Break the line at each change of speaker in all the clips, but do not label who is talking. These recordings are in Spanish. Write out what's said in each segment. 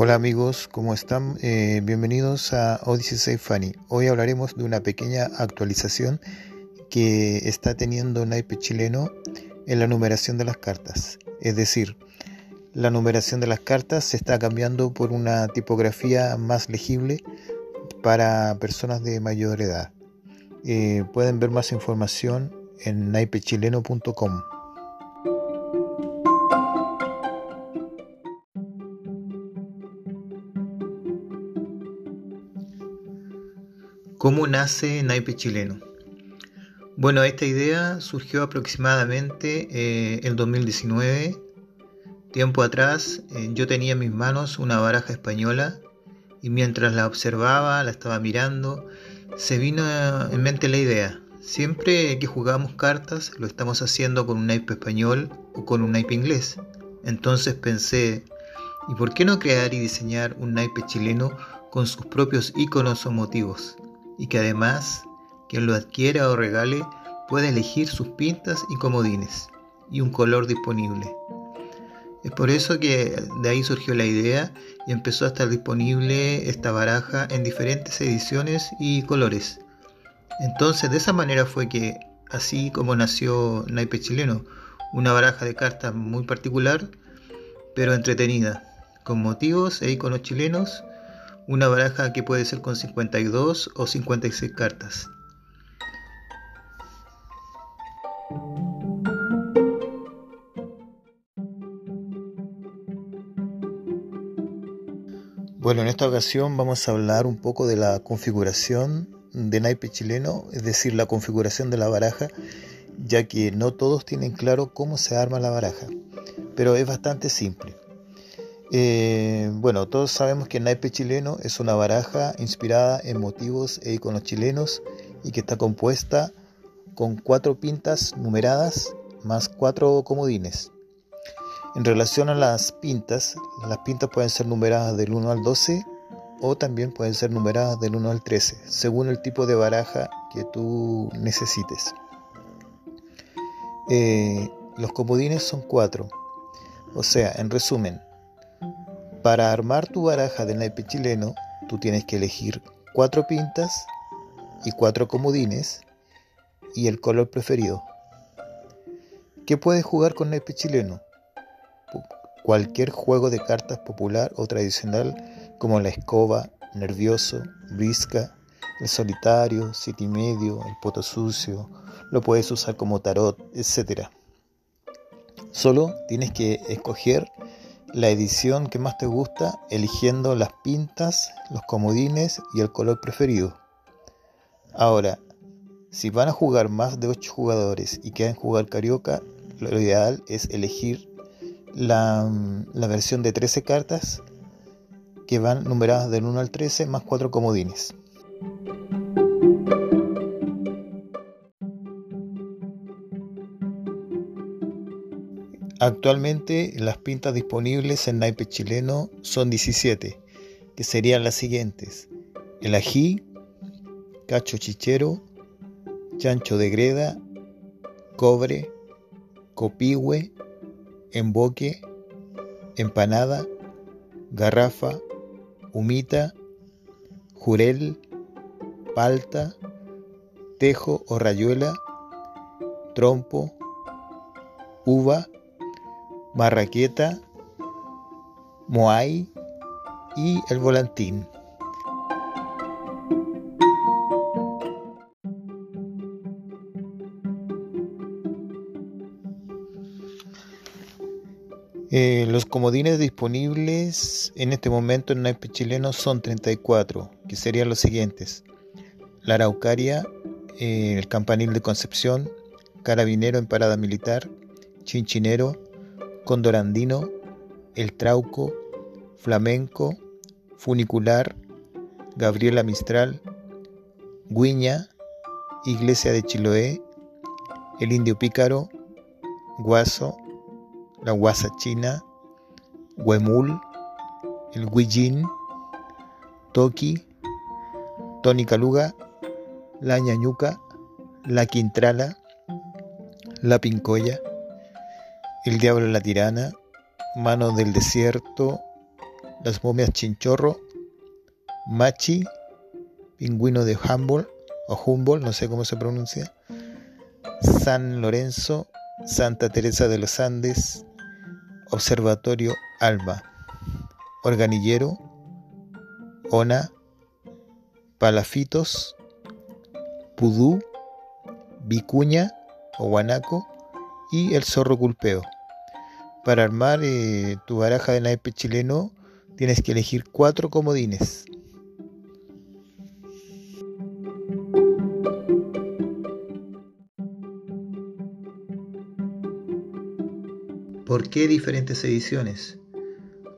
Hola amigos, ¿cómo están? Eh, bienvenidos a Odyssey Safe Funny. Hoy hablaremos de una pequeña actualización que está teniendo naipe chileno en la numeración de las cartas. Es decir, la numeración de las cartas se está cambiando por una tipografía más legible para personas de mayor edad. Eh, pueden ver más información en naipechileno.com. ¿Cómo nace Naipe Chileno? Bueno, esta idea surgió aproximadamente eh, en 2019. Tiempo atrás eh, yo tenía en mis manos una baraja española y mientras la observaba, la estaba mirando, se vino en mente la idea. Siempre que jugamos cartas lo estamos haciendo con un naipe español o con un naipe inglés. Entonces pensé, ¿y por qué no crear y diseñar un naipe chileno con sus propios iconos o motivos? Y que además quien lo adquiera o regale puede elegir sus pintas y comodines y un color disponible. Es por eso que de ahí surgió la idea y empezó a estar disponible esta baraja en diferentes ediciones y colores. Entonces de esa manera fue que así como nació Naipe Chileno, una baraja de cartas muy particular, pero entretenida, con motivos e iconos chilenos una baraja que puede ser con 52 o 56 cartas. Bueno, en esta ocasión vamos a hablar un poco de la configuración de naipe chileno, es decir, la configuración de la baraja, ya que no todos tienen claro cómo se arma la baraja, pero es bastante simple. Eh, bueno, todos sabemos que el naipe chileno es una baraja inspirada en motivos e iconos chilenos y que está compuesta con cuatro pintas numeradas más cuatro comodines. En relación a las pintas, las pintas pueden ser numeradas del 1 al 12 o también pueden ser numeradas del 1 al 13, según el tipo de baraja que tú necesites. Eh, los comodines son cuatro, o sea, en resumen, para armar tu baraja de naipe chileno, tú tienes que elegir cuatro pintas y cuatro comodines y el color preferido. ¿Qué puedes jugar con naipe chileno? Cualquier juego de cartas popular o tradicional como la escoba, nervioso, brisca, el solitario, siete y medio, el poto sucio, lo puedes usar como tarot, etc. Solo tienes que escoger la edición que más te gusta eligiendo las pintas, los comodines y el color preferido. Ahora, si van a jugar más de 8 jugadores y quieren jugar carioca, lo ideal es elegir la, la versión de 13 cartas que van numeradas del 1 al 13 más 4 comodines. Actualmente las pintas disponibles en naipe chileno son 17, que serían las siguientes. El ají, cacho chichero, chancho de greda, cobre, copihue, emboque, empanada, garrafa, humita, jurel, palta, tejo o rayuela, trompo, uva, Marraqueta, Moai y el volantín. Eh, los comodines disponibles en este momento en naipe chileno son 34, que serían los siguientes. La Araucaria, eh, el Campanil de Concepción, Carabinero en Parada Militar, Chinchinero, condorandino, el trauco, flamenco, funicular, Gabriela Mistral, Guiña, Iglesia de Chiloé, el indio pícaro, Guaso, la guasa china, Huemul, el Guillín, Toki, Tony Caluga, la ñañuca, la quintrala, la pincoya, el diablo la tirana, Mano del desierto, las momias chinchorro, machi, pingüino de Humboldt o Humboldt, no sé cómo se pronuncia, San Lorenzo, Santa Teresa de los Andes, Observatorio Alba, Organillero, Ona, Palafitos, Pudú, Vicuña o Guanaco y el zorro culpeo. Para armar eh, tu baraja de naipe chileno tienes que elegir cuatro comodines. ¿Por qué diferentes ediciones?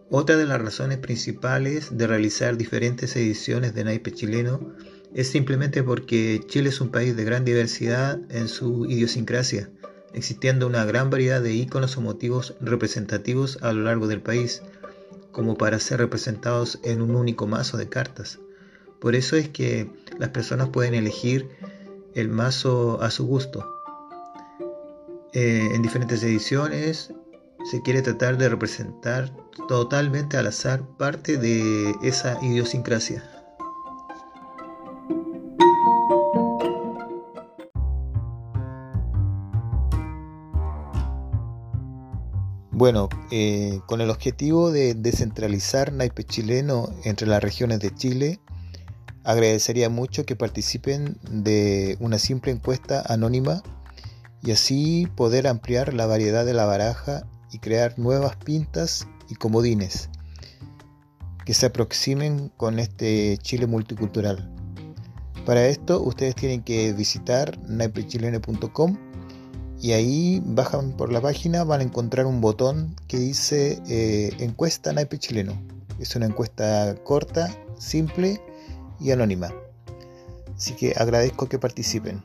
Otra de las razones principales de realizar diferentes ediciones de naipe chileno es simplemente porque Chile es un país de gran diversidad en su idiosincrasia, existiendo una gran variedad de iconos o motivos representativos a lo largo del país, como para ser representados en un único mazo de cartas. Por eso es que las personas pueden elegir el mazo a su gusto. Eh, en diferentes ediciones se quiere tratar de representar totalmente al azar parte de esa idiosincrasia. Bueno, eh, con el objetivo de descentralizar naipe chileno entre las regiones de Chile, agradecería mucho que participen de una simple encuesta anónima y así poder ampliar la variedad de la baraja y crear nuevas pintas y comodines que se aproximen con este Chile multicultural. Para esto ustedes tienen que visitar naipechilene.com y ahí bajan por la página, van a encontrar un botón que dice eh, encuesta naipe chileno. Es una encuesta corta, simple y anónima. Así que agradezco que participen.